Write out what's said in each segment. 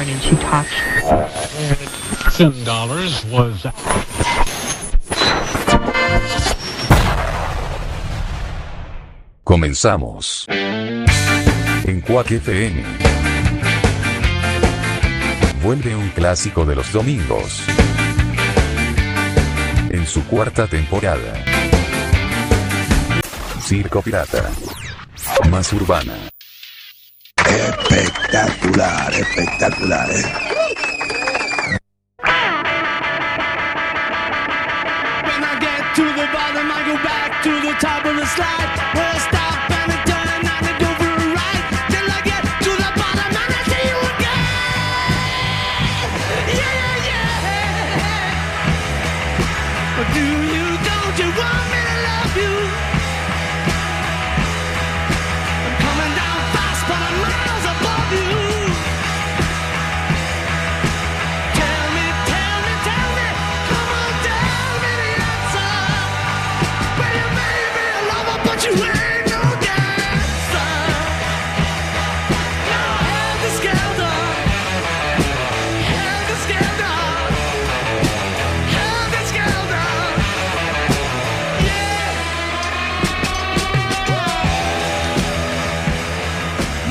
barn and she talks. Ten dollars was Comenzamos. En Quack FM. Vuelve un clásico de los domingos. En su cuarta temporada. Circo Pirata. Más urbana. Espectacular, espectacular. ¿eh? When I get to the bottom, I go back to the top of the slide.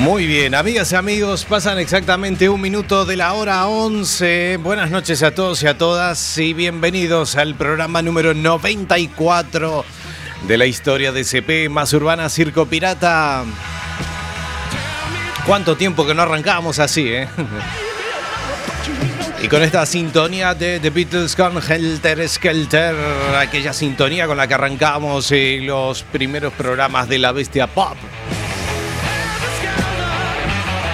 Muy bien, amigas y amigos, pasan exactamente un minuto de la hora 11. Buenas noches a todos y a todas y bienvenidos al programa número 94 de la historia de CP más urbana Circo Pirata. ¿Cuánto tiempo que no arrancábamos así, eh? Y con esta sintonía de The Beatles con Helter Skelter, aquella sintonía con la que arrancamos eh, los primeros programas de la Bestia Pop.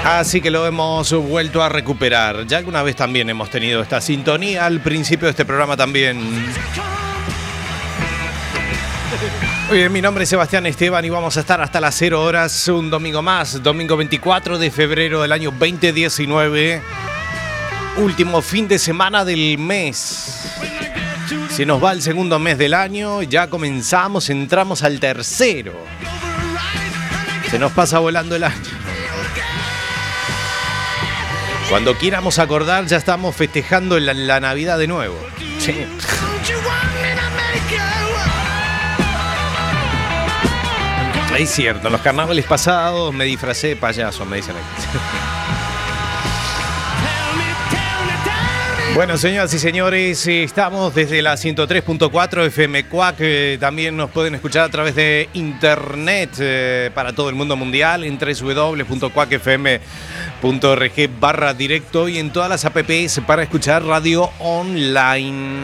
Así que lo hemos vuelto a recuperar. Ya alguna vez también hemos tenido esta sintonía al principio de este programa también. Muy bien, mi nombre es Sebastián Esteban y vamos a estar hasta las 0 horas un domingo más, domingo 24 de febrero del año 2019, último fin de semana del mes. Se nos va el segundo mes del año, ya comenzamos, entramos al tercero. Se nos pasa volando el año. Cuando quieramos acordar, ya estamos festejando la, la Navidad de nuevo. Sí. Es cierto, en los carnavales pasados me disfracé de payaso, me dicen aquí. Bueno, señoras y señores, eh, estamos desde la 103.4 FM Cuac. eh, También nos pueden escuchar a través de internet eh, para todo el mundo mundial en www.cuacfm.org barra directo y en todas las apps para escuchar radio online.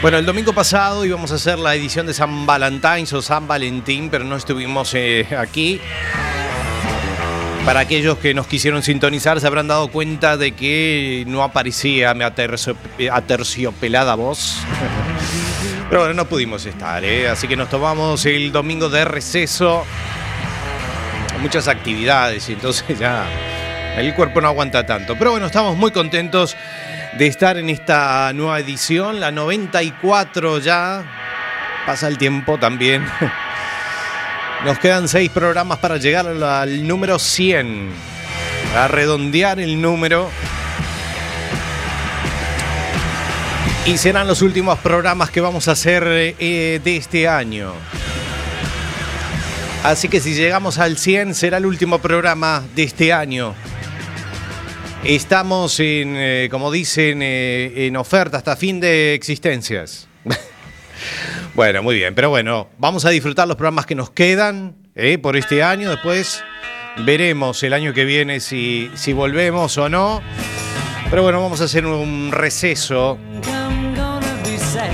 Bueno, el domingo pasado íbamos a hacer la edición de San Valentín o San Valentín, pero no estuvimos eh, aquí. Para aquellos que nos quisieron sintonizar, se habrán dado cuenta de que no aparecía mi atercio- aterciopelada voz. Pero bueno, no pudimos estar, ¿eh? así que nos tomamos el domingo de receso. Muchas actividades y entonces ya el cuerpo no aguanta tanto. Pero bueno, estamos muy contentos de estar en esta nueva edición, la 94 ya. Pasa el tiempo también. Nos quedan seis programas para llegar al, número 100. A redondear el número. Y serán los últimos programas que vamos a hacer eh, de este año. Así que si llegamos al 100 será el último programa de este año. Estamos en, eh, como dicen, eh, en oferta hasta fin de existencias. Bueno, muy bien, pero bueno, vamos a disfrutar los programas que nos quedan eh, por este año. Después veremos el año que viene si, si volvemos o no. Pero bueno, vamos a hacer un receso.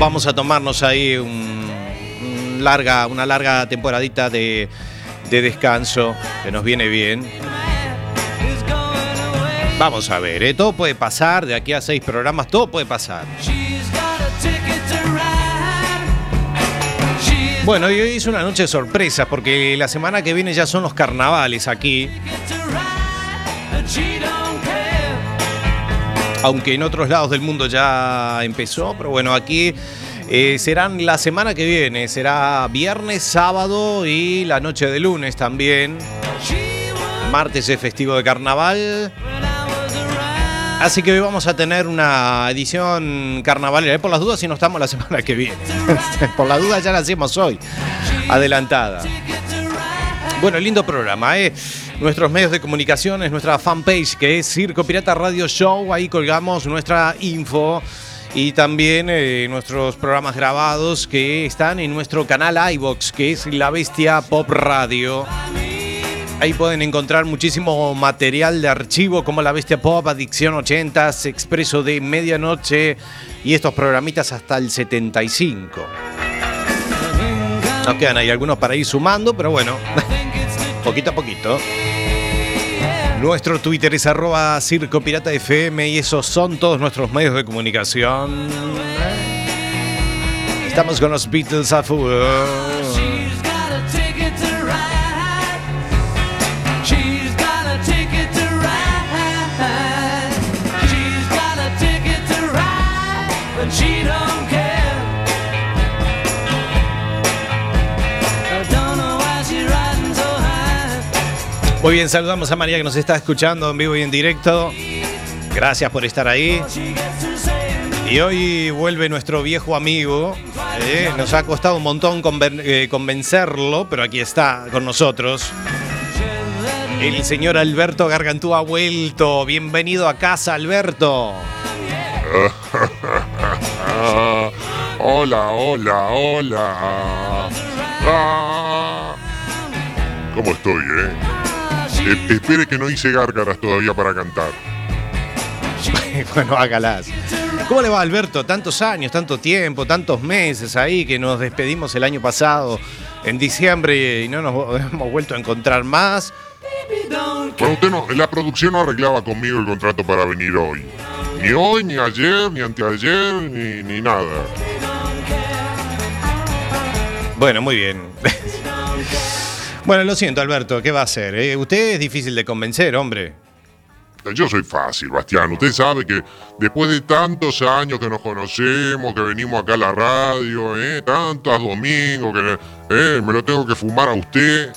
Vamos a tomarnos ahí un- larga, una larga temporadita de, de descanso que nos viene bien. Vamos a ver, ¿eh? todo puede pasar, de aquí a seis programas, todo puede pasar. Bueno, y hoy es una noche de sorpresas porque la semana que viene ya son los carnavales aquí. Aunque en otros lados del mundo ya empezó, pero bueno, aquí eh, serán la semana que viene. Será viernes, sábado y la noche de lunes también. Martes es festivo de carnaval. Así que hoy vamos a tener una edición carnavalera. Eh, Por las dudas, si no estamos la semana que viene. Por las dudas, ya la hoy. Adelantada. Bueno, lindo programa, ¿eh? Nuestros medios de comunicación es nuestra fanpage que es Circo Pirata Radio Show. Ahí colgamos nuestra info y también eh, nuestros programas grabados que están en nuestro canal iBox, que es La Bestia Pop Radio. Ahí pueden encontrar muchísimo material de archivo como La Bestia Pop, Adicción 80s, Expreso de Medianoche y estos programitas hasta el 75. Nos quedan ahí algunos para ir sumando, pero bueno, poquito a poquito. Nuestro Twitter es arroba Circo y esos son todos nuestros medios de comunicación. Estamos con los Beatles a full. Ride, but she don't care. I don't know why she's riding so high. Muy bien, saludamos a María que nos está escuchando en vivo y en directo. Gracias por estar ahí. Y hoy vuelve nuestro viejo amigo. eh, Nos ha costado un montón conven- eh, convencerlo, pero aquí está con nosotros. El señor Alberto Gargantúa ha vuelto. Bienvenido a casa, Alberto. Hola, hola, hola. Ah. ¿Cómo estoy, eh? Eh, espere que no hice gárgaras todavía para cantar. bueno, hágalas. ¿Cómo le va, Alberto? Tantos años, tanto tiempo, tantos meses ahí que nos despedimos el año pasado en diciembre y no nos hemos vuelto a encontrar más. Bueno, usted no, la producción no arreglaba conmigo el contrato para venir hoy. Ni hoy, ni ayer, ni anteayer, ni, ni nada. Bueno, muy bien. bueno, lo siento, Alberto, ¿qué va a hacer? eh? Usted es difícil de convencer, hombre. Yo soy fácil, Bastián. Usted sabe que después de tantos años que nos conocemos, que venimos acá a la radio, ¿eh? tantos domingos, que eh, me lo tengo que fumar a usted.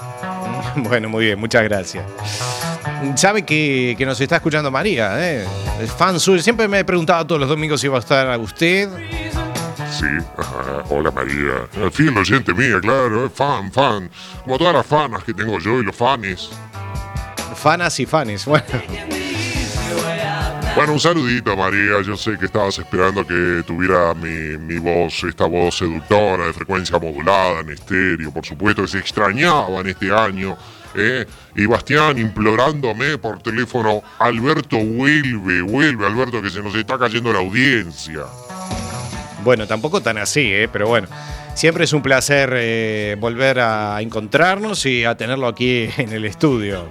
Bueno, muy bien, muchas gracias. Sabe que, que nos está escuchando María, ¿eh? Fan suyo. Siempre me he preguntado todos los domingos si iba a estar usted. Sí, ajá, hola María. Eh, Fiel oyente mía, claro, fan, fan. Como todas las fanas que tengo yo y los fanes. Fanas y fanes. Bueno, Bueno, un saludito María. Yo sé que estabas esperando que tuviera mi, mi voz, esta voz seductora de frecuencia modulada en estéreo, por supuesto, que se extrañaba en este año. ¿eh? Y Bastián implorándome por teléfono, Alberto, vuelve, vuelve, Alberto, que se nos está cayendo la audiencia. bueno, tampoco tan así, ¿eh? Pero bueno, siempre es un placer eh, volver a encontrarnos y a tenerlo aquí en el estudio.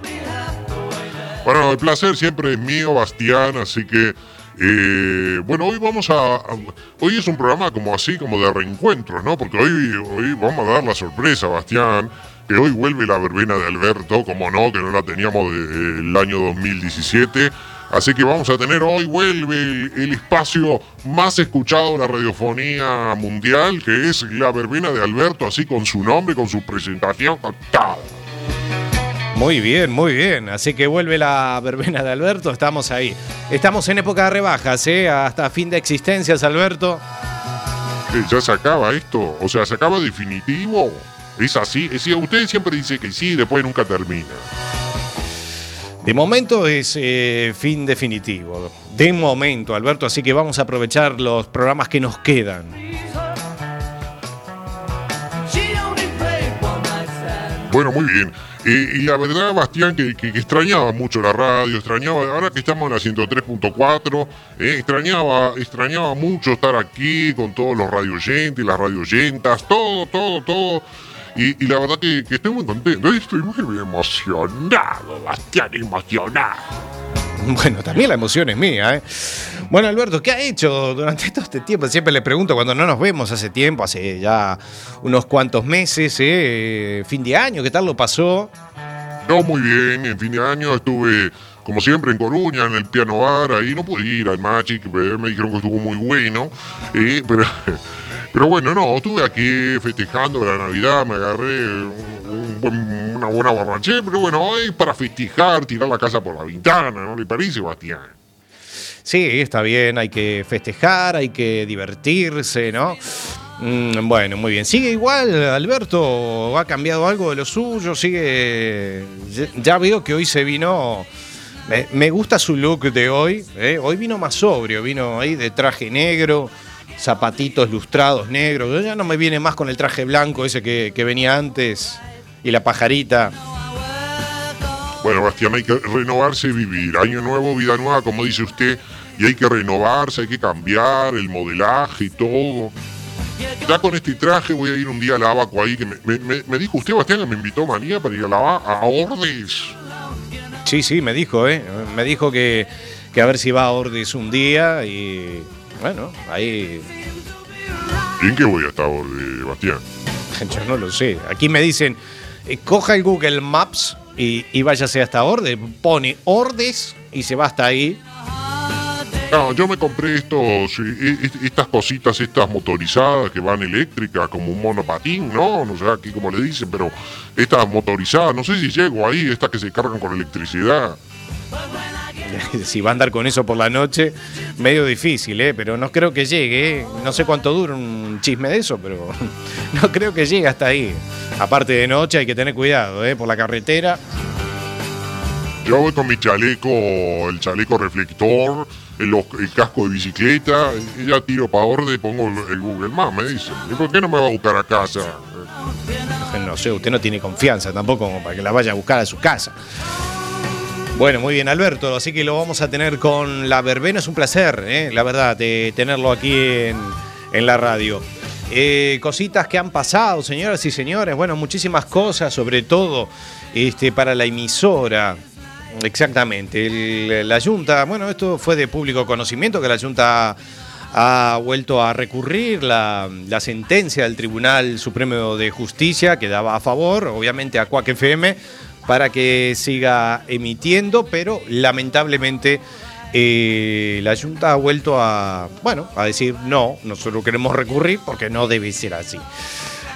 Bueno, el placer siempre es mío, Bastián, así que eh, bueno, hoy vamos a, hoy es un programa como así, como de reencuentros, ¿no? Porque hoy, hoy vamos a dar la sorpresa, Bastián, que hoy vuelve la verbena de Alberto, como no, que no la teníamos desde el año 2017. Así que vamos a tener hoy, vuelve el, el espacio más escuchado de la radiofonía mundial, que es la verbena de Alberto, así con su nombre, con su presentación, con todo. Muy bien, muy bien. Así que vuelve la verbena de Alberto. Estamos ahí. Estamos en época de rebajas, ¿eh? Hasta fin de existencias, Alberto. Eh, ya se acaba esto, o sea, se acaba definitivo. Es así, es usted siempre dice que sí, después nunca termina. De momento es eh, fin definitivo. De momento, Alberto. Así que vamos a aprovechar los programas que nos quedan. Bueno, muy bien. Eh, y la verdad, Bastián, que, extrañaba mucho la radio, extrañaba, ahora que estamos en la 103.4, eh, extrañaba, extrañaba mucho estar aquí con todos los radioyentes, las radioyentas, todo, todo, todo. Y, y la verdad que, que estoy muy contento, estoy muy emocionado, Bastián, emocionado. Bueno, también la emoción es mía, ¿eh? Bueno, Alberto, ¿qué ha hecho durante todo este tiempo? Siempre le pregunto cuando no nos vemos hace tiempo, hace ya unos cuantos meses, ¿eh? Fin de año, ¿qué tal lo pasó? No, muy bien. En fin de año estuve, como siempre, en Coruña, en el piano bar. Ahí no pude ir al Magic, pero me dijeron que estuvo muy bueno. eh, pero, bueno, no, estuve aquí festejando la Navidad. Me agarré una buena borrachera, pero bueno, es para festejar, tirar la casa por la ventana, ¿no le parece, Bastián? Sí, está bien, hay que festejar, hay que divertirse, ¿no? Mm, bueno, muy bien. ¿Sigue igual, Alberto? ¿Ha cambiado algo de lo suyo? ¿Sigue...? Ya- veo que hoy se vino... Me, gusta su look de hoy. ¿eh? Hoy vino más sobrio, vino ahí de traje negro, zapatitos lustrados negros. Ya no me viene más con el traje blanco ese que venía antes y la pajarita. Bueno, Bastián, hay que renovarse y vivir. Año nuevo, vida nueva, como dice usted, y hay que renovarse, hay que cambiar el modelaje y todo. Ya con este traje voy a ir un día a la Abaco ahí, que me, me- me- me dijo usted, Bastián, que me invitó María para ir a la a Ordes. Sí, sí, me dijo, ¿eh? Me dijo que, que a ver si va a Ordes un día y bueno, ahí ¿Y en qué voy a estar Ordes, Bastián? yo no lo sé. Aquí me dicen, eh, coja el Google Maps y, y váyase hasta Ordes, pone Ordes y se va hasta ahí. No, yo me compré estos, estas cositas, estas motorizadas que van eléctricas, como un monopatín, ¿no? No sé aquí cómo le dicen, pero estas motorizadas, no sé si llego ahí, estas que se cargan con electricidad. si va a andar con eso por la noche, medio difícil, ¿eh? Pero no creo que llegue, ¿eh? No sé cuánto dura un chisme de eso, pero no creo que llegue hasta ahí. Aparte de noche hay que tener cuidado, ¿eh? Por la carretera. Yo voy con mi chaleco, el chaleco reflector, el, casco de bicicleta, y ya tiro para orde, pongo el, Google Maps, me dicen. ¿Y por qué no me va a buscar a casa? No sé, usted no tiene confianza tampoco para que la vaya a buscar a su casa. Bueno, muy bien, Alberto. Así que lo vamos a tener con la verbena. Es un placer, ¿eh? la verdad, de tenerlo aquí en, la radio. Eh, cositas que han pasado, señoras y señores. Bueno, muchísimas cosas, sobre todo este, para la emisora. Exactamente. La Junta, bueno, esto fue de público conocimiento que la Junta ha vuelto a recurrir la, la sentencia del Tribunal Supremo de Justicia que daba a favor, obviamente, a Cuac FM para que siga emitiendo, pero lamentablemente eh, la Junta ha vuelto a, bueno, a decir no, nosotros queremos recurrir porque no debe ser así.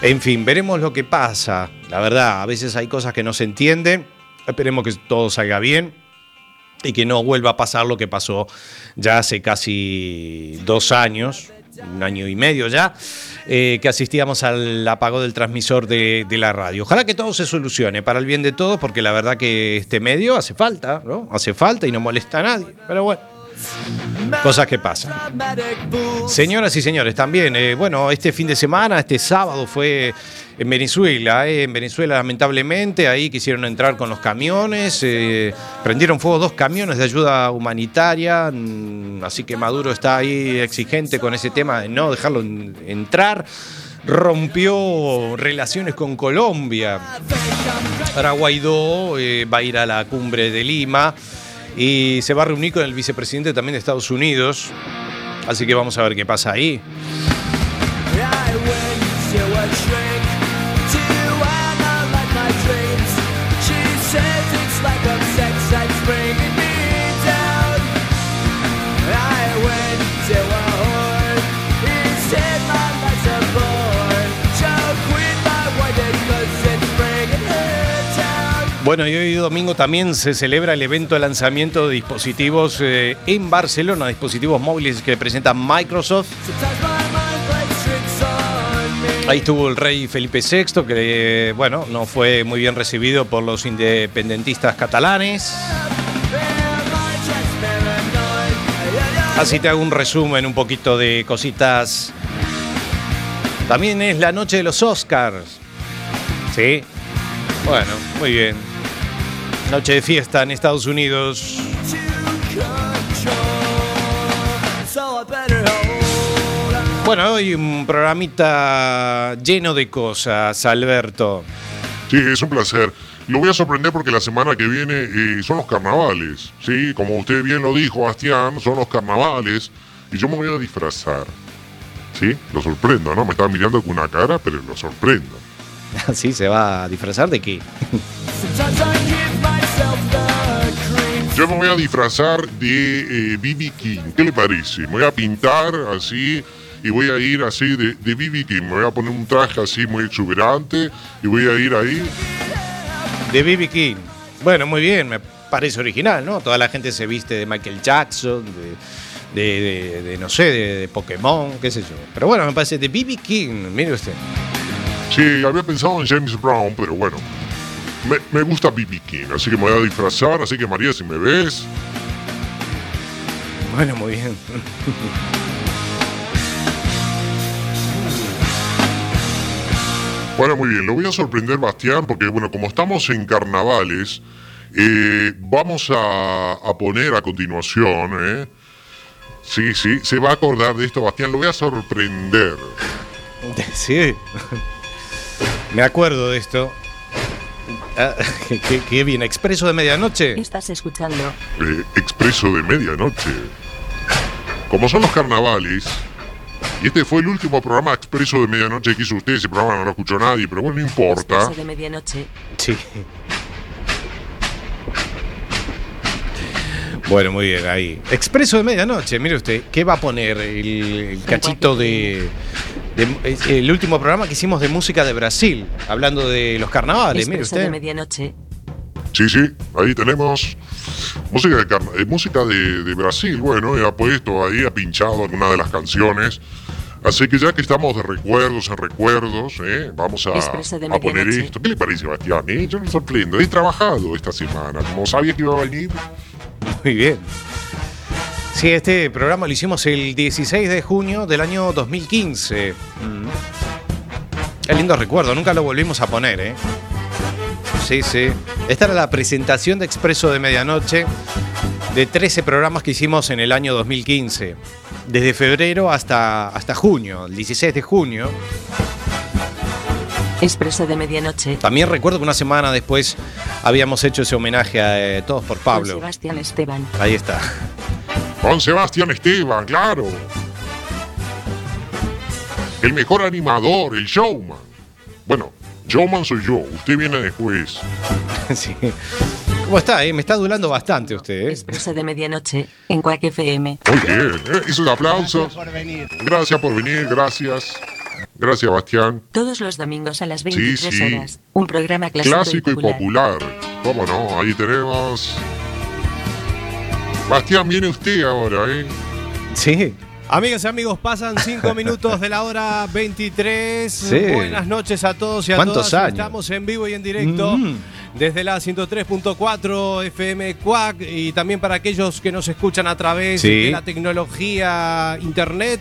En fin, veremos lo que pasa. La verdad, a veces hay cosas que no se entienden. Esperemos que todo salga bien y que no vuelva a pasar lo que pasó ya hace casi dos años, un año y medio ya, eh, que asistíamos al apagón del transmisor de, de la radio. Ojalá que todo se solucione para el bien de todos, porque la verdad que este medio hace falta, ¿no? Hace falta y no molesta a nadie. Pero bueno, cosas que pasan. Señoras y señores, también, eh, bueno, este fin de semana, este sábado fue en Venezuela, eh, en Venezuela lamentablemente, ahí quisieron entrar con los camiones, eh, prendieron fuego dos camiones de ayuda humanitaria, mm, así que Maduro está ahí exigente con ese tema de no dejarlo en- entrar. Rompió relaciones con Colombia. Ahora Guaidó va a ir a la cumbre de Lima y se va a reunir con el vicepresidente también de Estados Unidos. Así que vamos a ver qué pasa ahí. Bueno, y hoy domingo también se celebra el evento de lanzamiento de dispositivos eh, en Barcelona, dispositivos móviles que presenta Microsoft. Ahí estuvo el rey Felipe VI, que bueno, no fue muy bien recibido por los independentistas catalanes. Así te hago un resumen, un poquito de cositas. También es la noche de los Oscars. ¿Sí? Bueno, muy bien. Noche de fiesta en Estados Unidos. Bueno, hoy un programita lleno de cosas, Alberto. Sí, es un placer. Lo voy a sorprender porque la semana que viene eh, son los carnavales. Sí, como usted bien lo dijo, Bastián, son los carnavales. Y yo me voy a disfrazar. Sí, lo sorprendo, ¿no? Me estaba mirando con una cara, pero lo sorprendo. ¿Sí? ¿Se va a disfrazar de qué? Yo me voy a disfrazar de B.B. King. ¿Qué le parece? Me voy a pintar así y voy a ir así de B.B. King. Me voy a poner un traje así muy exuberante y voy a ir ahí. De B.B. King. Bueno, muy bien, me parece original, ¿no? Toda la gente se viste de Michael Jackson, de, de- de- de, no sé, de, de Pokémon, qué sé yo. Pero bueno, me parece de B.B. King, mire usted. Sí, había pensado en James Brown, pero bueno. Me, me gusta B.B. King, así que me voy a disfrazar. Así que María, si me ves, Bueno, muy bien. Bueno, muy bien, lo voy a sorprender, Bastián, porque bueno, como estamos en carnavales, eh, vamos a, a poner a continuación, ¿eh? Sí, sí, se va a acordar de esto, Bastián, lo voy a sorprender. Sí. Me acuerdo de esto. Ah, qué, qué bien, expreso de medianoche. Estás escuchando Eh, expreso de medianoche. Como son los carnavales, y este fue el último programa expreso de medianoche que hizo usted, ese programa no lo escuchó nadie, pero bueno, no importa. Expreso de medianoche. Sí. Bueno, muy bien, ahí. Expreso de medianoche, mire usted, ¿qué va a poner? El, el cachito de, de- El último programa que hicimos de música de Brasil, hablando de los carnavales, mire Expreso de usted. medianoche. Sí, sí, ahí tenemos música de, carna- eh, música de, de Brasil, bueno, y ha puesto ahí, ha pinchado alguna de las canciones. Así que ya que estamos de recuerdos en recuerdos, ¿eh? vamos a, a poner esto. ¿Qué le parece, Bastián? eh? Yo me sorprendo. He trabajado esta semana. Como sabía que iba a venir, Muy bien. Sí, este programa lo hicimos el 16 de junio del año 2015. Mm. Qué lindo recuerdo, nunca lo volvimos a poner, ¿eh? Sí, sí. Esta era la presentación de Expreso de Medianoche de 13 programas que hicimos en el año 2015. Desde febrero hasta, hasta junio, el 16 de junio. Expreso de medianoche. También recuerdo que una semana después habíamos hecho ese homenaje a eh, Todos por Con Pablo. Sebastián Esteban. Ahí está. Con Sebastián Esteban, claro. El mejor animador, el showman. Bueno, showman soy yo, usted viene después. Sí. ¿Cómo está? eh? Me está adulando bastante usted. ¿eh? Expreso de medianoche. En Quack FM. Muy bien, ¿eh? esos aplausos. Gracias por venir, gracias. Gracias, Bastián. Todos los domingos a las 23 sí. horas. Un programa clásico, Clásico y popular. ¿Cómo no? Ahí tenemos. Bastián, viene usted ahora, ¿eh? Sí. Amigas y amigos, pasan cinco minutos de la hora 23. Sí. Buenas noches a todos y a ¿Cuántos todas. años? Estamos en vivo y en directo Mm. desde la 103.4 FM Quack y también para aquellos que nos escuchan a través Sí. de la tecnología internet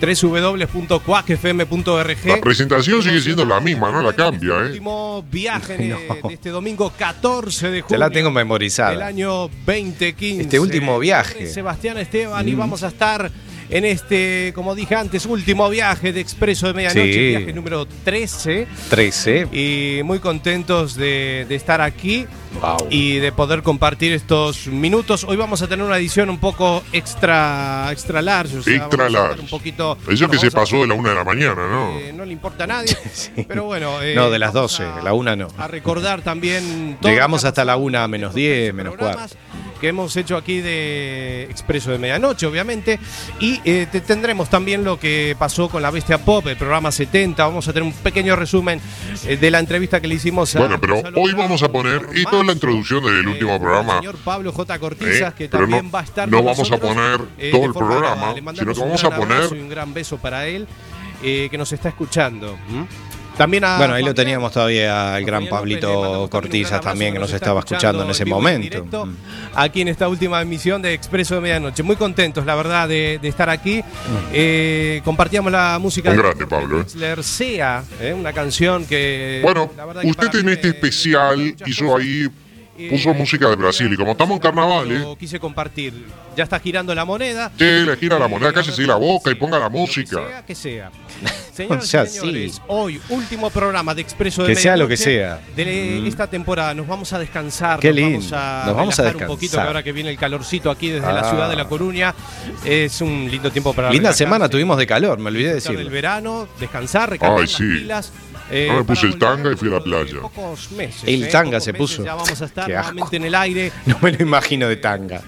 www.quackfm.org. La presentación sigue siendo la misma, no la cambia, El ¿eh? último viaje de- No. de este domingo 14 de Ya junio. la tengo del memorizada. año 2015. Este último viaje. Sebastián Esteban Mm. y vamos a estar en este, como dije antes, último viaje de Expreso de Medianoche, Sí. viaje número 13. 13. Y muy contentos de, de estar aquí Wow. y de poder compartir estos minutos. Hoy vamos a tener una edición un poco extra, extra large. o sea, Extra large. Un poquito, Eso bueno, que se a- pasó de la una de la mañana, ¿no? eh, no le importa a nadie. Pero bueno. eh, No, de las vamos 12, la una no. A recordar también. Llegamos hasta la una en menos estos 10, 13 menos programas Que hemos hecho aquí de Expreso de Medianoche, obviamente. Y eh, te- tendremos también lo que pasó con la Bestia Pop, el programa 70. Vamos a tener un pequeño resumen eh, de la entrevista que le hicimos a. Bueno, pero Gonzalo hoy vamos a poner, y toda la introducción del eh, último programa, El señor Pablo J. Cortizas, que también no- va a estar no con vamos a poner todo el programa, sino que vamos a poner- un gran beso para él, que nos está escuchando. También a Bueno, ahí lo teníamos todavía al a gran Pablito Cortizas también, que nos estaba escuchando en ese momento. Mm. Aquí en esta última emisión de Expreso de Medianoche. Muy contentos, la verdad, de, de estar aquí. Eh, compartíamos la música Un de grande, Pablo, ¿eh? Wexler Sea, eh, una canción que. Bueno, la usted en este especial hizo cosas. ahí, Eh, puso música de Brasil, y como estamos en carnavales, Lo quise compartir. Ya está girando la moneda. Sí, le gira la moneda, cállese la boca y ponga la música. Que sea, que sea. Señoras O sea, y señores, sí. hoy, último programa de Expreso de Que sea lo que sea. De Mm. esta temporada. Nos vamos a descansar. Qué nos lindo. Vamos a Nos vamos a relajar un poquito, que descansar. ahora que viene el calorcito aquí desde la Ah. ciudad de La Coruña. Es un lindo tiempo para Linda relajarse, semana tuvimos de calor, me olvidé de del decirlo. verano, descansar, recargar Ay, las sí. pilas. Eh, No me puse para el tanga y fui a la playa. Pocos meses, El eh, tanga pocos se meses puso. Ya vamos a estar Qué asco. nuevamente en el aire. No me lo imagino de tanga.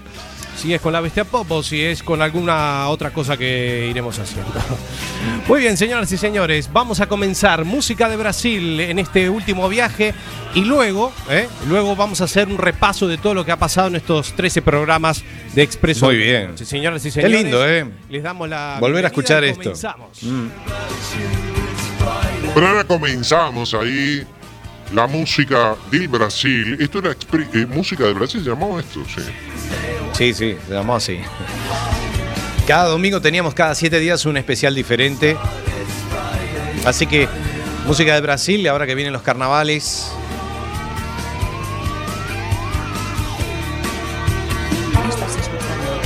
si es con la bestia pop o si es con alguna otra cosa que iremos haciendo. Muy bien, señoras y señores, vamos a comenzar música de Brasil en este último viaje y luego, ¿eh? luego vamos a hacer un repaso de todo lo que ha pasado en estos 13 programas de Expreso. Muy bien. Señoras y Qué señores. lindo, ¿eh? Les damos la Volver a escuchar y esto. comenzamos. Pero ahora comenzamos ahí la música del Brasil. Esto era eh, música de Brasil, se llamaba esto, sí. Sí, sí, se llamó así. Cada domingo teníamos cada siete días un especial diferente. Así que música de Brasil y ahora que vienen los carnavales. Estás escuchando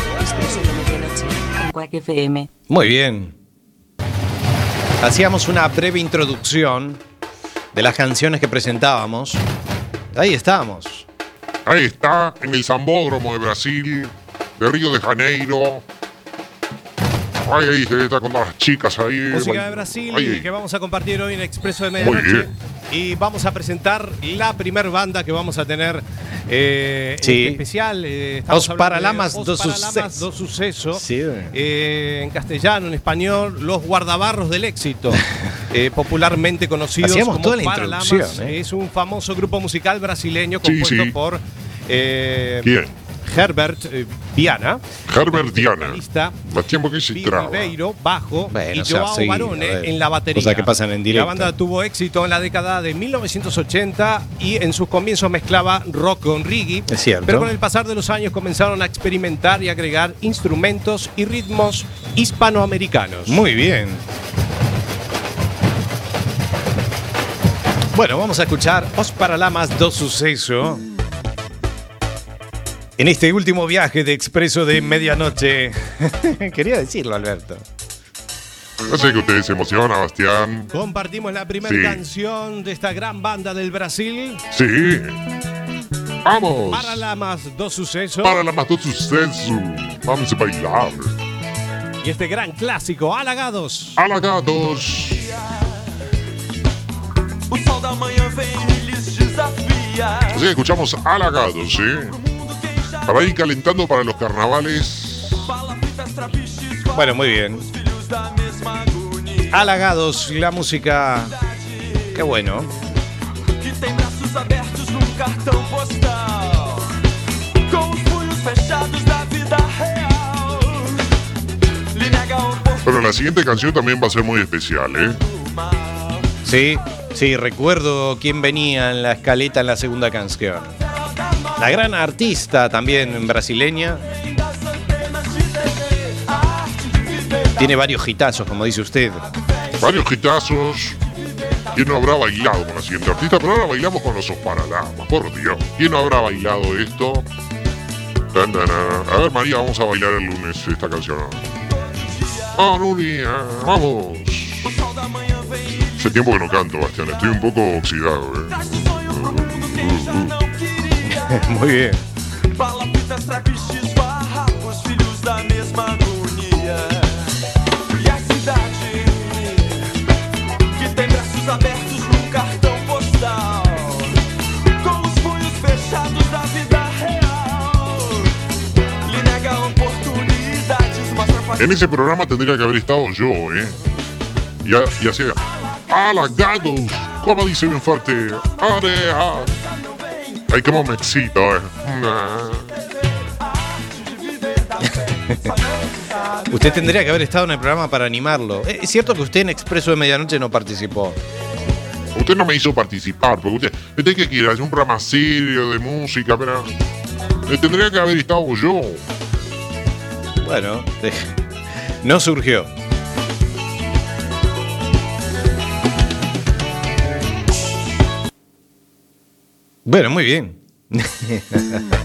Hacíamos una breve introducción de las canciones que presentábamos. Ahí estamos. Ahí está, en el Zambódromo de Brasil, de Río de Janeiro. Ahí, ahí se está con las chicas ahí. Música de Brasil que vamos a compartir hoy en Expreso de Muy Medianoche. bien. Y vamos a presentar la primer banda que vamos a tener eh, Sí. especial. eh, Os de Paralamas Os do Paralamas Suceso. do Suceso. Sí. Eh, en castellano, en español, los guardabarros del éxito, eh, popularmente conocidos Hacíamos como toda la Paralamas. ¿eh? Es un famoso grupo musical brasileño compuesto sí. por eh. Herbert eh, Viana, Herbert Diana. vocalista, Más tiempo que se. Ribeiro, bajo, Bueno, y o sea, Joao sí, Barone en la batería. cosas que pasan en directo. La banda tuvo éxito en la década de 1980 y en sus comienzos mezclaba rock con reggae. Es cierto. Pero con el pasar de los años comenzaron a experimentar y agregar instrumentos y ritmos hispanoamericanos. Muy bien. Bueno, vamos a escuchar Os Paralamas do Suceso. En este último viaje de expreso de medianoche. Quería decirlo, Alberto. No sé que ustedes se emocionan, Bastián. Compartimos la primera Sí. canción de esta gran banda del Brasil, Sí. Vamos. Paralamas do Suceso. Para la más do suceso. Vamos a bailar. Y este gran clásico, Halagados. Halagados. O sol da manhã vem e lhes desafia. Así que escuchamos halagados, ¿sí? Para ir calentando para los carnavales. Bueno, muy bien. Halagados, la música. Qué bueno. Pero la siguiente canción también va a ser muy especial, ¿eh? Sí, sí, recuerdo quién venía en la escaleta en la segunda canción. La gran artista también brasileña. Tiene varios hitazos, como dice usted. Varios hitazos. ¿Quién no habrá bailado con la siguiente artista? Pero ahora bailamos con los Paralamas, por Dios. ¿Quién no habrá bailado esto? A ver, María, vamos a bailar el lunes esta canción. ¡Ah, Nuria! ¡Vamos! Hace tiempo que no canto, Bastián. Estoy un poco oxidado, ¿eh? Muy bien. Palafitas, trapiches, farrapos, filhos da mesma agonia. E a cidade que tem braços abertos num cartão postal. Com os punhos fechados da vida real. Lhe nega oportunidades, mostra fácil. En ese programa tendría que haber estado yo, ¿eh? Y, a- y hacía. ¡Halagados! Como dice bien fuerte. ¡Area! Ay, cómo me excito, ¿eh? Usted tendría que haber estado en el programa para animarlo. Eh, Es cierto que usted en Expreso de Medianoche no participó. Usted no me hizo participar, porque usted, usted que quiere hacer un programa serio de música, pero. eh, Tendría que haber estado yo. Bueno, no surgió. Bueno, muy bien.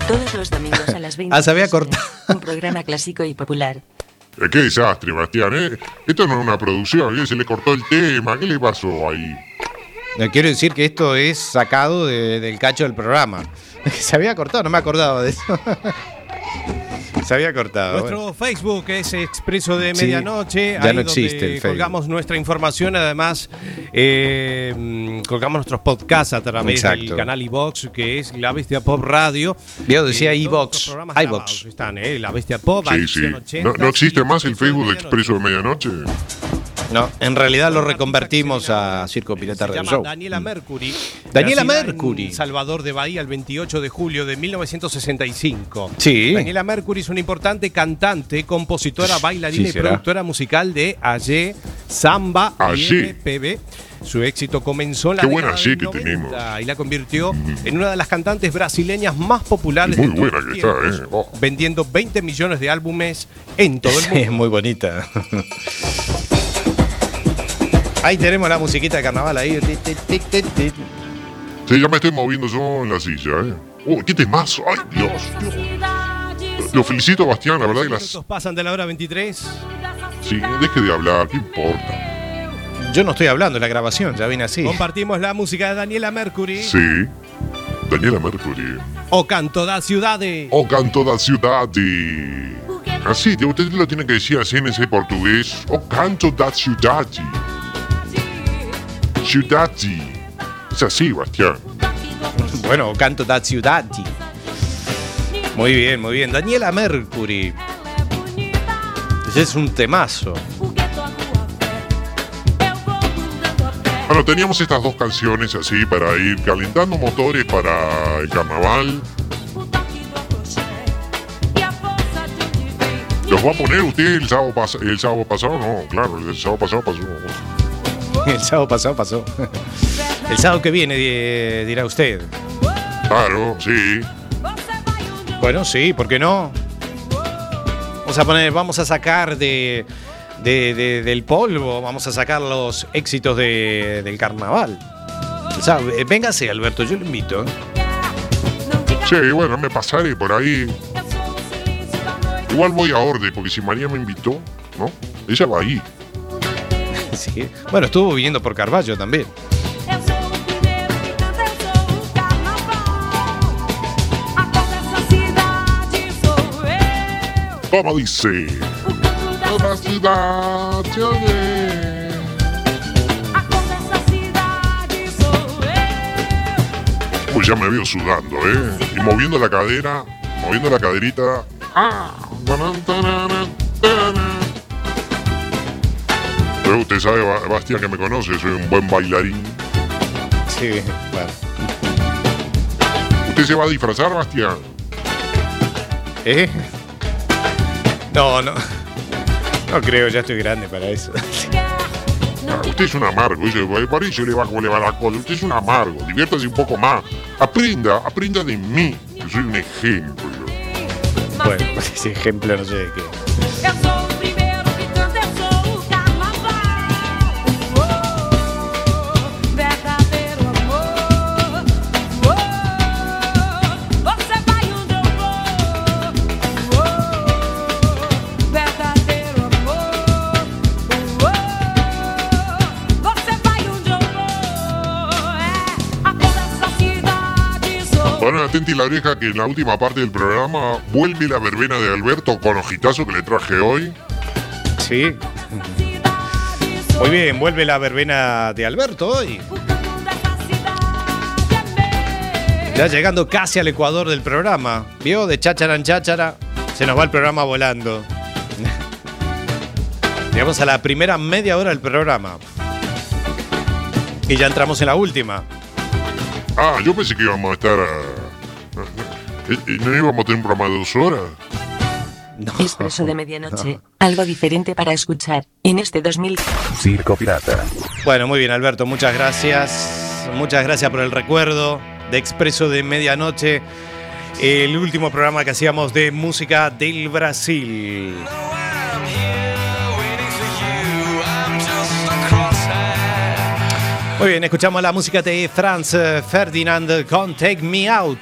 Todos los domingos a las 20. Ah, se había cortado. Un programa clásico y popular. Eh, qué desastre, Bastián, ¿eh? Esto no es una producción, ¿eh? se le cortó el tema. ¿Qué le pasó ahí? No quiero decir que esto es sacado de- del cacho del programa. Se había cortado, no me acordaba de eso. Se había cortado. Nuestro bueno. Facebook es Expreso de Sí, Medianoche. ya ahí no donde existe el Facebook. Colgamos nuestra información, además eh, mm, colgamos nuestros podcasts a través del canal iVox, que es La Bestia Pop Radio. Yo decía todos iVox, los programas iVox. grabados Están, eh, La Bestia Pop, Sí, sí. Adicción 80, ¿No, no existe más el Facebook de Medianoche. Expreso de Medianoche? No, en realidad lo reconvertimos a Circo Pirata Se Radio llama Show. Daniela Mercury. Daniela Mercury. En Salvador de Bahía el 28 de julio de 1965. Sí. Daniela Mercury es una importante cantante, compositora, bailarina Sí, y productora musical de Aye, Samba y Aye. MPB. Su éxito comenzó en la Qué buena que 90 tenemos. y la convirtió en una de las cantantes brasileñas más populares Muy de todos buena que está, eh. Oh. vendiendo 20 millones de álbumes en todo el mundo. es muy bonita. Ahí tenemos la musiquita de carnaval ahí. Sí, ya me estoy moviendo yo en la silla, ¿eh? ¡Oh, qué temazo! ¡Ay, Dios! Lo felicito a Bastián, la verdad que las... Pasan de la hora 23. Sí, deje de hablar, ¿qué importa? Yo no estoy hablando, la grabación ya viene así. Compartimos la música de Daniela Mercury. Sí. Daniela Mercury. O Canto da Ciudade. O canto da cidade. Así, te- usted lo tiene que decir así en ese portugués. O canto da cidade. Cidade. Es así, Bastián. Bueno, canto da ciudad. Muy bien, muy bien. Daniela Mercury. Ese es un temazo. Bueno, teníamos estas dos canciones así para ir calentando motores para el carnaval. ¿Los va a poner usted el sábado, pas- el sábado pasado? No, claro, el sábado pasado pasó. El sábado pasado pasó. El sábado que viene, di- dirá usted. Claro, sí. Bueno, sí, ¿por qué no? Vamos a poner, vamos a sacar de, de- de- del polvo, vamos a sacar los éxitos de- del carnaval. O sea, eh, véngase, Alberto, yo lo invito. ¿eh? Sí, bueno, me pasaré por ahí. Igual voy a orden, porque si María me invitó, ¿no? Ella va ahí. Bueno, estuvo viniendo por Carballo también. ¿Cómo dice? Pues ya me veo sudando, ¿eh? Y moviendo la cadera, moviendo la caderita. Ah, Pero usted sabe, Ba- Bastián, que me conoce, soy un buen bailarín. Sí, bueno. ¿Usted se va a disfrazar, Bastián? ¿Eh? No, no. No creo, ya estoy grande para eso. Ah, usted es un amargo, dice, "Güey, por eso le va como le va la cosa. Usted es un amargo, diviértase un poco más. Aprenda, aprenda de mí. Yo soy un ejemplo. Bueno, ese ejemplo no sé de qué. Atenti la oreja que en la última parte del programa vuelve la verbena de Alberto con ojitazo que le traje hoy. Sí. Muy bien, vuelve la verbena de Alberto hoy. Ya llegando casi al ecuador del programa. ¿Vio? De cháchara en cháchara. Se nos va el programa volando. Llegamos a la primera media hora del programa. Y ya entramos en la última. Ah, yo pensé que íbamos a estar. Eh, ¿No íbamos a tener un programa de dos horas? Expreso de medianoche. Algo diferente para escuchar. En este 2000. Circo Pirata. Bueno, muy bien, Alberto, muchas gracias. Muchas gracias por el recuerdo de Expreso de Medianoche, el último programa que hacíamos de música del Brasil. Muy bien, escuchamos la música de Franz Ferdinand con Take Me Out.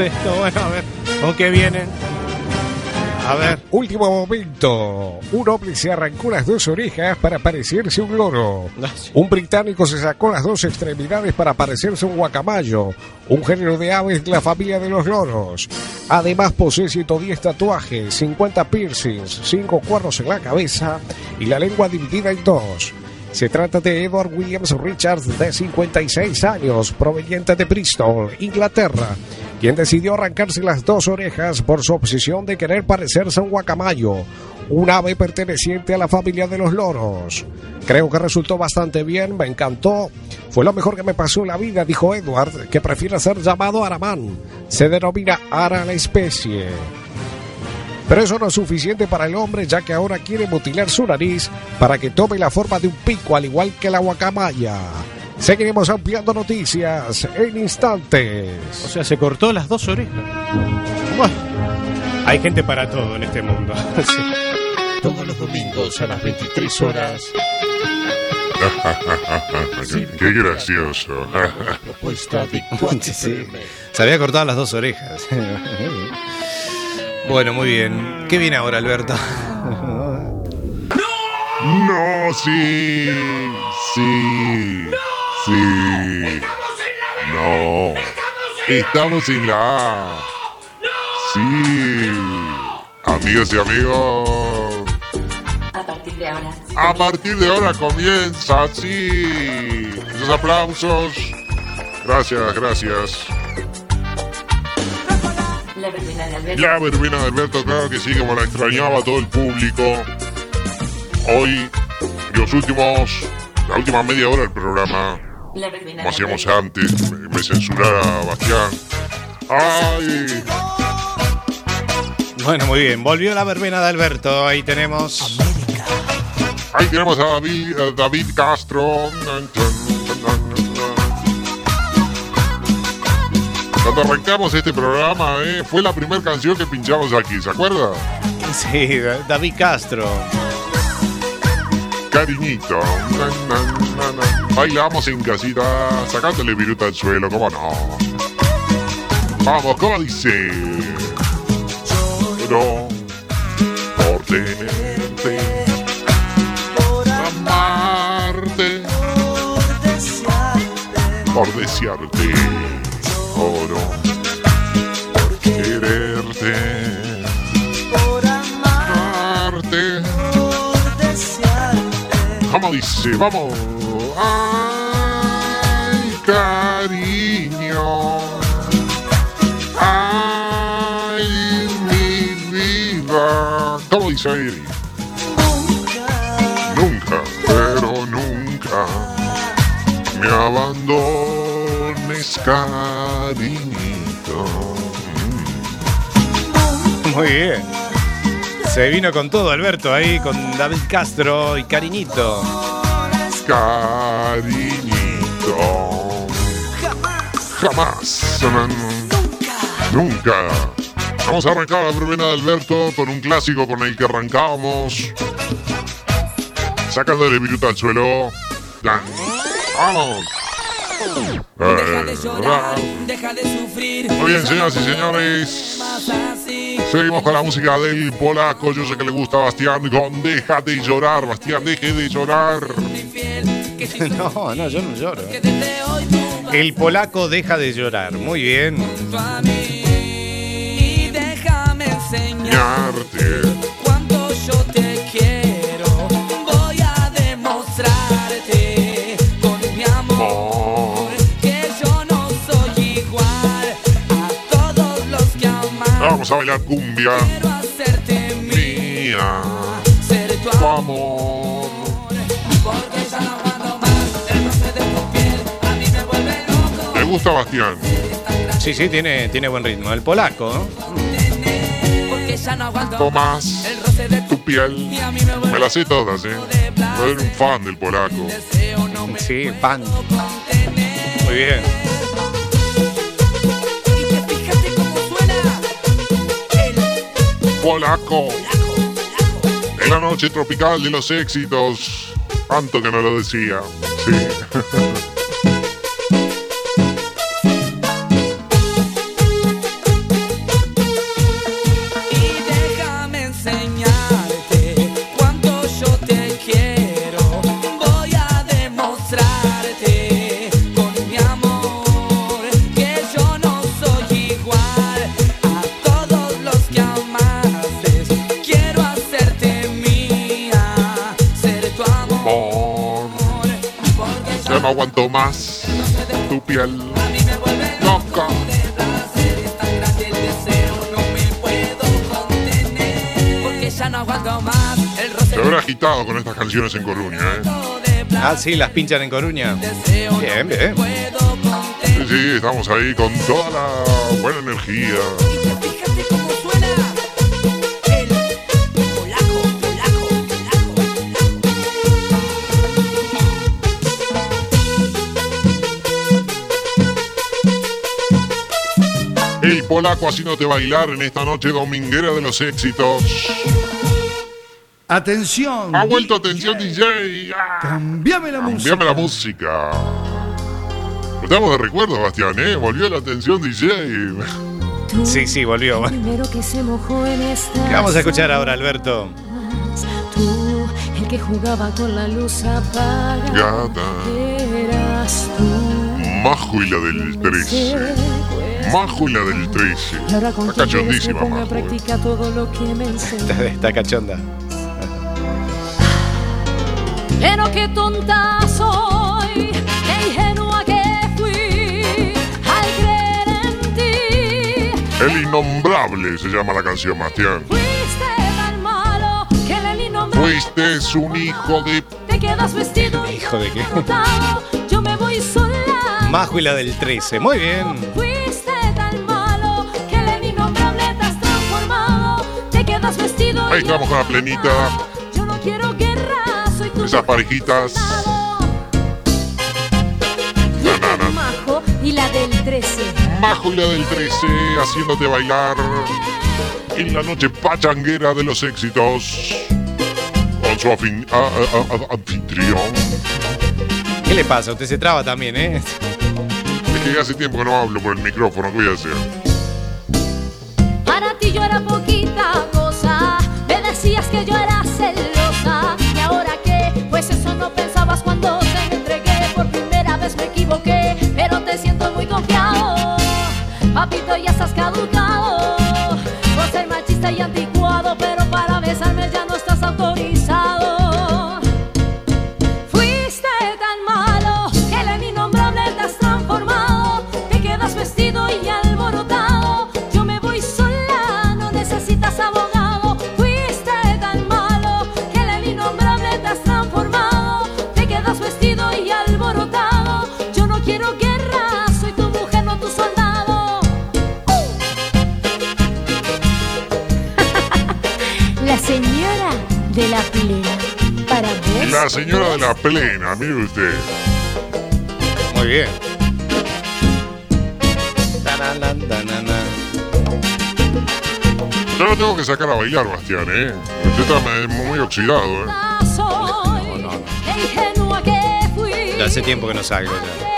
Esto. Bueno, a ver, ¿con qué vienen? A ver. Último momento. Un hombre se arrancó las dos orejas para parecerse un loro. Un británico se sacó las dos extremidades para parecerse un guacamayo, un género de aves de la familia de los loros. Además posee 110 tatuajes, 50 piercings, 5 cuernos en la cabeza y la lengua dividida en dos. Se trata de Edward Williams Richards, de 56 años, proveniente de Bristol, Inglaterra, quien decidió arrancarse las dos orejas por su obsesión de querer parecerse a un guacamayo, un ave perteneciente a la familia de los loros. Creo que resultó bastante bien, me encantó. Fue lo mejor que me pasó en la vida, dijo Edward, que prefiere ser llamado Aramán. Se denomina Ara la especie. Pero eso no es suficiente para el hombre, ya que ahora quiere mutilar su nariz para que tome la forma de un pico, al igual que la guacamaya. Seguiremos ampliando noticias en instantes. O sea, se cortó las dos orejas. Bueno, hay gente para todo en este mundo. Sí. Todos los domingos a las 23 horas. qué, qué gracioso. Propuesta de Quack FM. Se había cortado las dos orejas. bueno, muy bien. ¿Qué viene ahora, Alberto? No, sí, sí, sí. No. Estamos en la A. Sí. Amigas y amigos. A partir de ahora. A partir de ahora comienza, sí. Esos aplausos. Gracias, gracias. La verbena de Alberto. La verbena de Alberto, claro que sí, como la extrañaba todo el público. Hoy, los últimos, la última media hora del programa, como de hacíamos antes, me, me censurara Bastián. ¡Ay! Bueno, muy bien. Volvió la verbena de Alberto. Ahí tenemos. Ahí tenemos a David, a David Castro. Cuando arrancamos este programa, eh, fue la primera canción que pinchamos aquí, ¿se acuerda? Sí, David Castro. Cariñito. Na, na. Bailamos en casita, sacándole viruta al suelo, ¿cómo no? Vamos, ¿cómo dice? Lloro por tenerte, por amarte, por desearte, dice? Vamos. Ay, cariño. Ay, mi vida. ¿Cómo dice Eri? Nunca, pero nunca me abandones, cariñito. Muy bien. Se vino con todo, Alberto, ahí con David Castro y Cariñito. Cariñito. Jamás. Nunca. Vamos a arrancar la verbena de Alberto con un clásico con el que arrancábamos. Sacándole viruta al suelo. Ya. Vamos. Deja de Eh, llorar, deja de sufrir. Muy bien, señoras y señores. Seguimos con la música del polaco. Yo sé que le gusta a Bastián con Deja de llorar. Bastián, deje de llorar. No, no, yo no lloro. El polaco deja de llorar. Muy bien. y déjame enseñarte Vamos a bailar cumbia. Quiero hacerte Mía. ser tu amor. amor. Porque ya no aguanto más el roce de tu piel. A mí me vuelve loco. ¿Le gusta Bastián? Sí, sí, tiene, tiene buen ritmo. El polaco. ¿no? Porque ya no aguanto Tomás, el roce de tu piel. y a mí me vuelve Me las sé todas, ¿eh? Soy un fan del polaco. Sí, pan. contener. Muy bien. Polaco. En la noche tropical de los éxitos. Tanto que no lo decía. Sí. aguanto más tu piel. Loca. Porque ya no aguanto más el roce Se habrá agitado con estas canciones en Coruña, ¿eh? Ah, sí, las pinchan en Coruña. Bien, bien. Sí, sí, estamos ahí con toda la buena energía. Polaco haciéndote bailar en esta noche dominguera de los éxitos. Atención. Ha vuelto atención DJ. Ah, Cambiame la música. Cambiame la música. Estamos de recuerdo, Bastián, ¿eh? Volvió la atención DJ. Sí, sí, volvió. Primero que se mojó en esta. ¿Qué vamos a escuchar ahora, Alberto? Tú, el que jugaba con la luz apagada. Gata. Eras tú. Majo y la del 13. Majo y la del 13. Y ahora con Está cachondísima, Majo. Está, está cachonda. Pero qué tonta soy, qué ingenua que fui al creer en ti. El innombrable se llama la canción, Bastián. Fuiste tan malo que el innombrable Fuiste un hijo de. te quedas vestido ¿Hijo de qué? Yo me voy sola. Majo y la del 13. Muy bien. Quedas vestido Ahí estamos con la plenita. Yo no quiero guerra, soy tu Esas parejitas. majo y la del 13. Majo y la del 13 haciéndote bailar en la noche pachanguera de los éxitos. Con su afin- a- a- a- anfitrión. ¿Qué le pasa? Usted se traba también, ¿eh? Es que hace tiempo que no hablo por el micrófono, ¿qué voy a hacer? Yo era La señora de la plena, mire usted. Muy bien. Yo lo tengo que sacar a bailar, Bastián, ¿eh? Usted está muy oxidado, ¿eh? que fui. Ya hace tiempo que no salgo ya.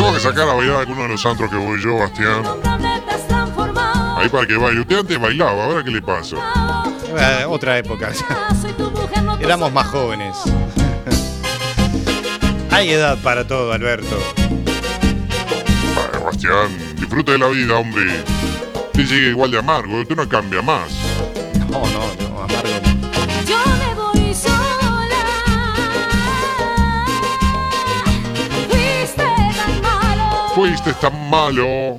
Tengo que sacar a bailar a alguno de los antros que voy yo, Bastián. Ahí para que baile. Usted antes bailaba, ¿ahora qué le pasa? Eh, otra época. Éramos más jóvenes. Hay edad para todo, Alberto. Bastián, disfrute de la vida, hombre. Usted sigue igual de amargo, usted no cambia más. Fuiste tan malo.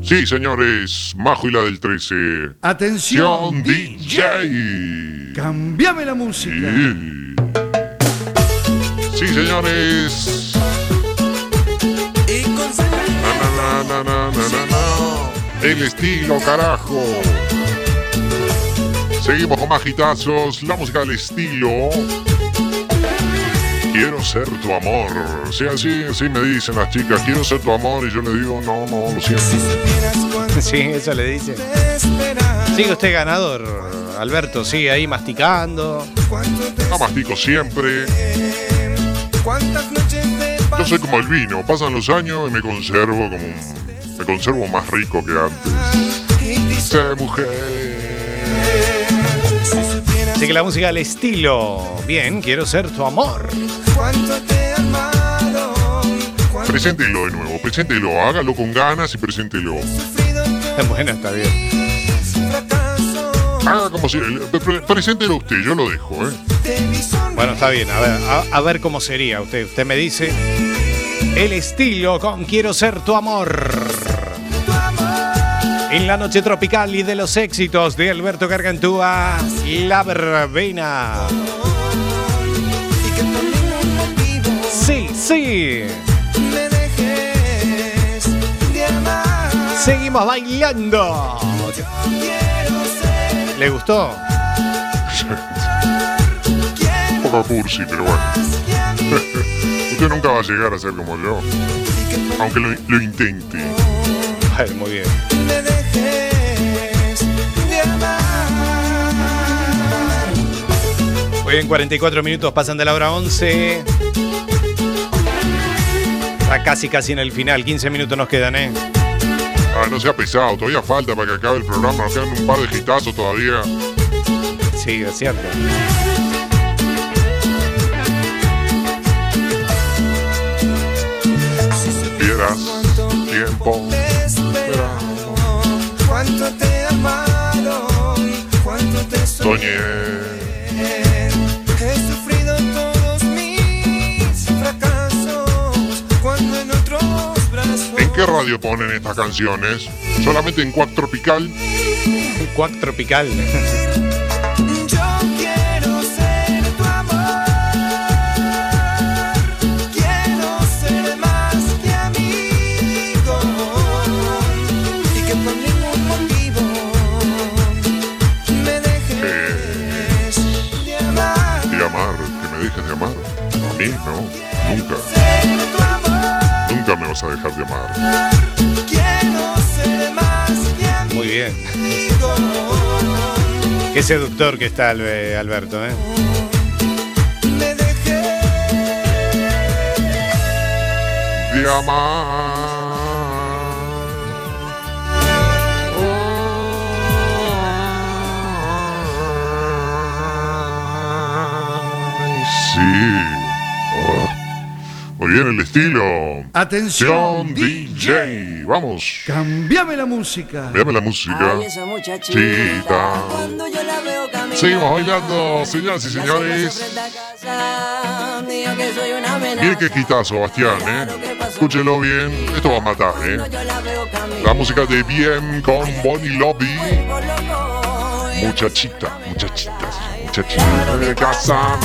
Sí, señores, Majo y la del 13. Atención, DJ. Cambiame la música. Sí. Sí, señores. Na, na, na. El estilo, carajo. Seguimos con más hitazos, la música del estilo. Quiero ser tu amor. Sí, así, así me dicen las chicas, quiero ser tu amor. Y yo le digo, no, no, lo siento. Sí, eso le dice. Sigue usted ganador, Alberto. Sigue ahí masticando. No mastico siempre. Yo soy como el vino, pasan los años y me conservo como un- me conservo más rico que antes. Sé mujer. Así que la música del estilo. Bien, quiero ser tu amor. Cuánto te he amado Preséntelo de nuevo, preséntelo, hágalo con ganas y preséntelo. Bueno, está bien. Haga como si. pre- Preséntelo usted, yo lo dejo, ¿eh? Bueno, está bien. A ver, a, a ver cómo sería. Usted, usted me dice. El estilo con Quiero ser tu amor. En la noche tropical y de los éxitos de Alberto Gargantúa, La Verbena. Sí, sí. Seguimos bailando. ¿Le gustó? Un poco cursi, pero bueno. Usted nunca va a llegar a ser como yo. Aunque lo, lo intente. Ay, muy bien. Muy bien, 44 minutos pasan de la hora 11. Está casi, casi en el final. 15 minutos nos quedan, ¿eh? Ah, no sea pesado, todavía falta para que acabe el programa. Nos quedan un par de gitazos todavía. Sí, es cierto. Si supieras tiempo. Cuánto te he amado, cuánto te Soñé. Qué radio ponen estas canciones? ¿Solamente en Cuac Tropical? Cuac Tropical. vas a dejar de amar. Muy bien. Qué seductor que está Albe- Alberto, ¿eh? De amar. Ay, Sí. Muy bien el estilo. Atención, DJ. Vamos. Cambiame la música. Veame la música. Ay, esa muchachita, Chita. cuando yo la veo caminar, Seguimos bailando, señoras y se señores. Miren qué quitazo, Bastián, ¿eh? Escúchelo bien. Esto va a matar, ¿eh? La música de Bien con Bonnie Lobby. Muchachita, muchachitas, muchachita de casa.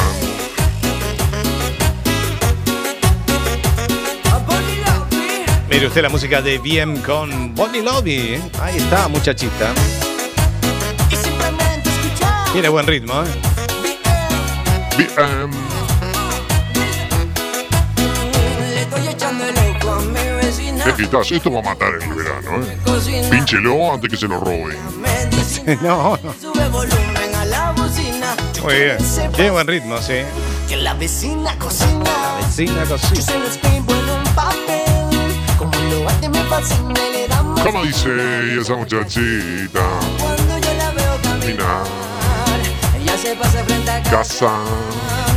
Mire usted la música de Bien con Bonnie Lobby. ¿eh? Ahí está, muchachita. Tiene buen ritmo, ¿eh? Bien. Le estoy echando el ojo a mi vecina. Qué quitazo. Esto va a matar en el verano, ¿eh? Pínchelo antes que se lo roben. No, no. sube volumen a la bocina. Muy bien. Tiene buen ritmo, sí. Que la vecina cocina. Vecina Yo ¿Cómo dice esa muchachita? Cuando yo la veo caminar, ella se pasa frente a casa. casa,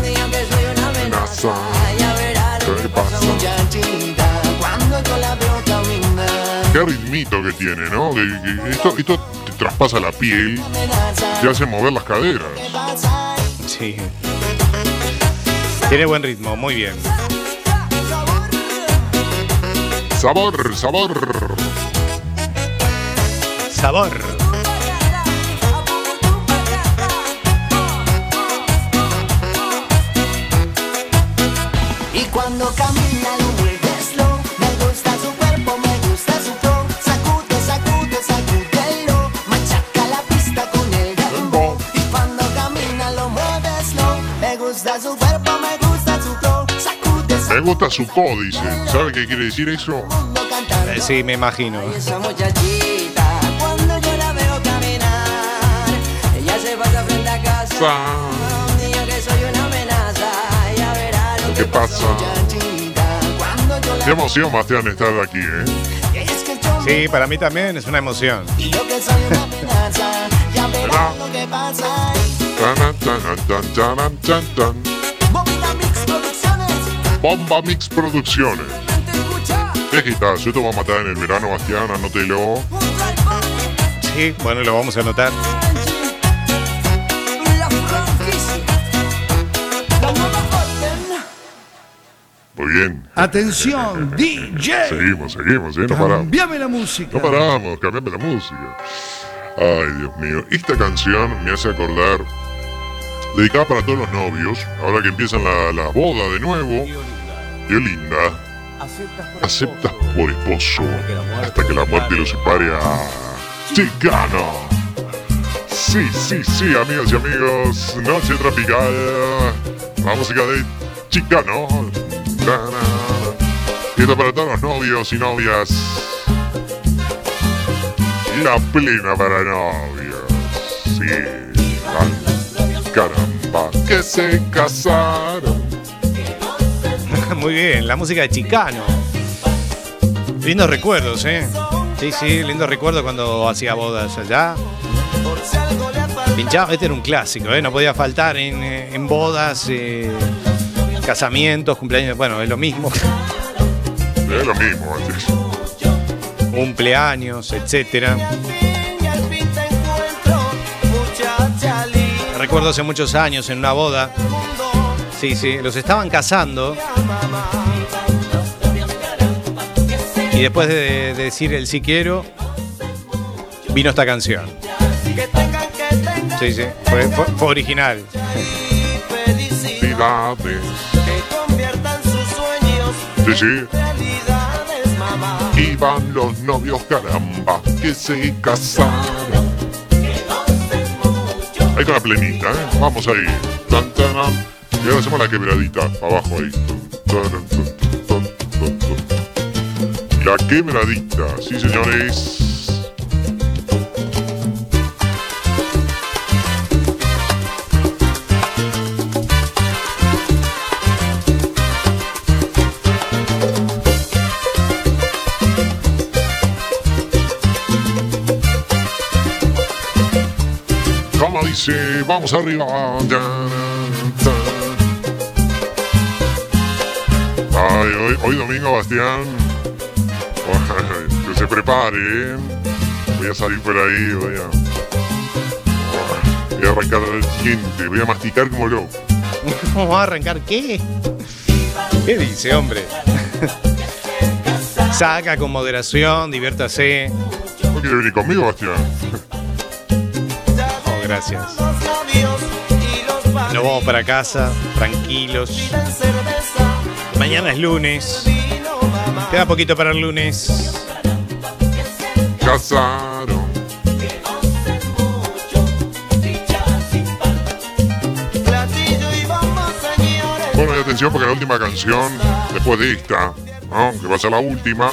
Digan que soy una amenaza. Ya verá lo ¿Qué que pasa, muchachita. Cuando yo la veo caminar, Qué ritmito que tiene, ¿no? Esto, esto te traspasa la piel, te hace mover las caderas. Sí. Tiene buen ritmo, muy bien. Sabor, sabor. Sabor. Me gusta su códice. ¿Sabe qué quiere decir eso? Eh, sí, me imagino. Esa muchachita Cuando yo la veo caminar Ella se pasa frente a casa Sa- Digo que soy una amenaza Ya verá lo ¿Qué pasa Qué emoción, Bastián, estar aquí, ¿eh? Sí, para mí también es una emoción. Y yo que soy una amenaza, ya ¿Verdad? Bomba Mix Producciones. escucha Vegetación te va a matar en el verano, Bastián, anótelo. Sí, bueno, lo vamos a anotar. Muy bien. Atención, DJ. Seguimos, seguimos, ¿eh? No paramos. Cambiame la música. No paramos, cambiame la música. Ay, Dios mío. Esta canción me hace acordar. Dedicada para todos los novios. Ahora que empiezan la, la boda de nuevo. Linda. Aceptas por esposo. Hasta que la muerte lo separe a. Chicano. Sí, sí, sí, amigas y amigos. Noche tropical. La música de Chicano. Esto para todos los novios y novias. La plena para novios. Sí. Caramba, que se casaron. Muy bien, la música de Chicano. Lindos recuerdos, ¿eh? Sí, sí, lindos recuerdos cuando hacía bodas allá. Pinchaba, este era un clásico, ¿eh? No podía faltar en, eh, en bodas, eh, casamientos, cumpleaños. Bueno, es lo mismo. Es lo mismo, cumpleaños, etcétera. Recuerdo hace muchos años en una boda. Sí, sí, los estaban casando. Y después de, de decir el sí quiero, vino esta canción. Sí, sí, fue, fue- fue original. Felicidades. que conviertan sus sueños Sí, sí. en realidades, mamá. Iban los novios, caramba, que se casaron. Ahí con la plenita, ¿eh? Vamos ahí. Y ahora hacemos la quebradita, abajo ahí. La quebradita, sí señores. Como dice, vamos arriba. Ay, hoy, hoy domingo, Bastián. Ay, que se prepare, ¿eh? Voy a salir por ahí, voy a. Voy a arrancar el diente, voy a masticar como loco. ¿Cómo va a arrancar qué? ¿Qué dice, hombre? Saca con moderación, diviértase. ¿No quiere venir conmigo, Bastián? Oh, gracias. Nos vamos para casa, tranquilos. Mañana es lunes. Queda poquito para el lunes. Casaron. Bueno, y atención porque la última canción, después de esta, ¿no? que va a ser la última,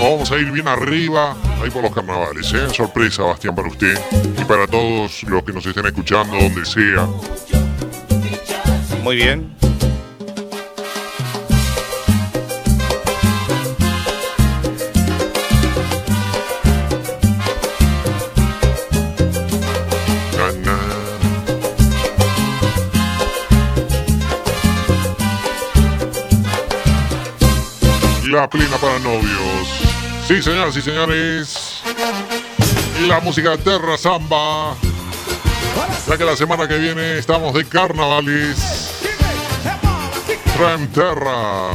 vamos a ir bien arriba, ahí por los carnavales, ¿eh? Sorpresa, Bastián, para usted y para todos los que nos estén escuchando, donde sea. Muy bien. La plena para novios. Sí, señoras y señores. Y la música de Terra Samba. Ya que la semana que viene estamos de carnavales. Trem Terra.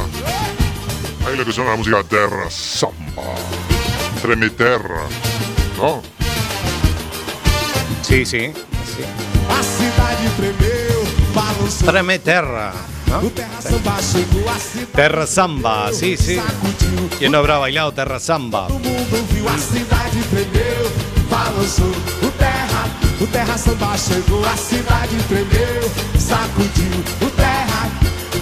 Ahí lo que suena la música de Terra Samba. Treme Terra. ¿No? Sí, sí. A cidade tremeu, balançou. Treme Terra. Terra samba chegou, a cidade Terra Samba, sí, sí. ¿Quién no habrá bailado Terra Samba? mundo viu, a cidade tremeu, balançou. O terra, o terra samba chegou, a cidade tremeu, sacudiu. O terra,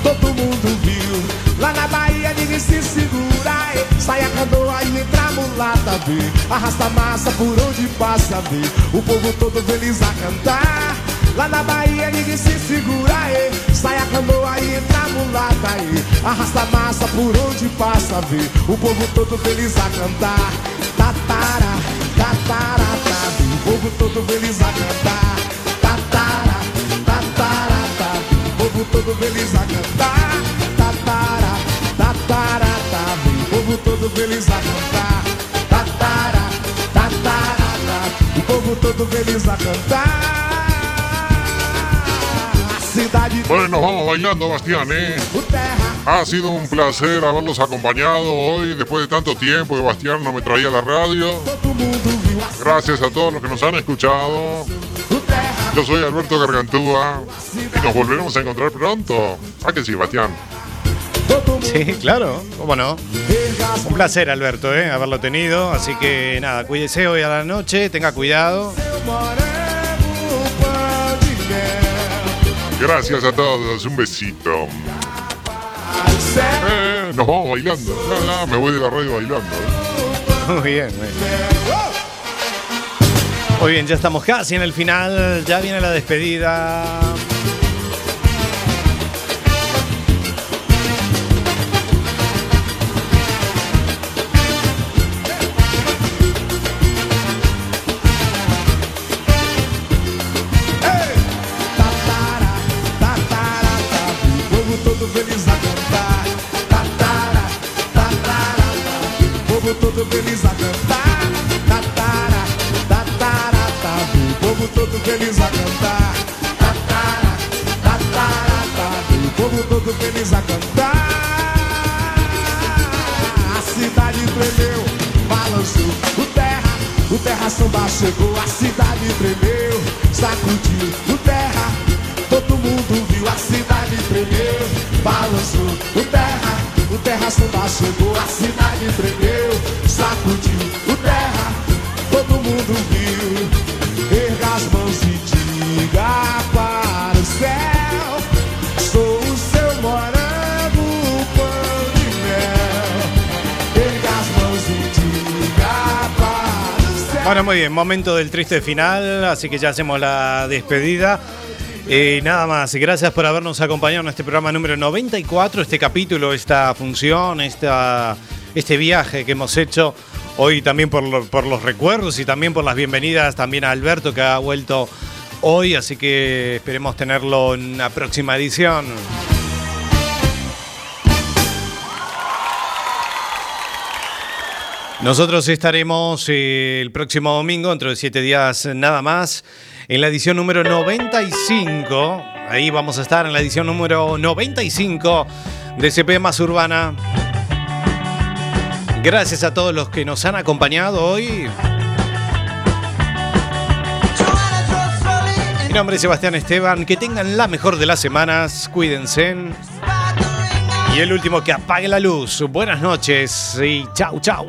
todo mundo viu. Lá na Bahia ninguém se segura, eh. sai a canoa e entra a mulata, vê. Arrasta a massa por onde passa, vê. O povo todo feliz a cantar. Lá na Bahia ninguém se segura, eh. sai a canoa e entra a mulata, aí. Arrasta a massa por onde passa, vê. O povo todo feliz a cantar. Tatara, tatara, vê. O povo todo feliz a cantar. Tatara, tatara, vê. O povo todo feliz a cantar. Tatara, tatara, feliz a cantar. Tatara, tatarara, o povo todo feliz a cantar. Bueno, nos vamos bailando, Bastián, ¿eh? Ha sido un placer haberlos acompañado hoy después de tanto tiempo que Bastián no me traía la radio. Gracias a todos los que nos han escuchado. Yo soy Alberto Gargantúa y nos volveremos a encontrar pronto. ¿A que sí, Bastián? Sí, claro, cómo no. Un placer, Alberto, ¿eh? haberlo tenido. Así que nada, cuídese hoy a la noche, tenga cuidado. Gracias a todos, un besito. Eh, nos vamos bailando. Me voy de la radio bailando. Muy bien, muy bien. Muy bien, ya estamos casi en el final, ya viene la despedida. Todo feliz a cantar. Tatara, tatara, o povo todo feliz a cantar. A cidade tremeu, balançou o terra, o terra samba chegou. A cidade tremeu, sacudiu o terra. Todo mundo viu a cidade tremeu, balançou o terra, o terra samba chegou, a cidade tremeu, sacudiu o terra, todo mundo viu. Bueno, muy bien, momento del triste final, así que ya hacemos la despedida. Eh, nada más, gracias por habernos acompañado en este programa número 94, este capítulo, esta función, esta, este viaje que hemos hecho. Hoy también por, por los recuerdos y también por las bienvenidas también a Alberto que ha vuelto hoy, así que esperemos tenerlo en una próxima edición. Nosotros estaremos eh, el próximo domingo, dentro de siete días nada más, en la edición número 95. Ahí vamos a estar en la edición número 95 de CP Más Urbana. Gracias a todos los que nos han acompañado hoy. Mi nombre es Sebastián Esteban. Que tengan la mejor de las semanas. Cuídense. Y el último que apague la luz. Buenas noches y chau, chau.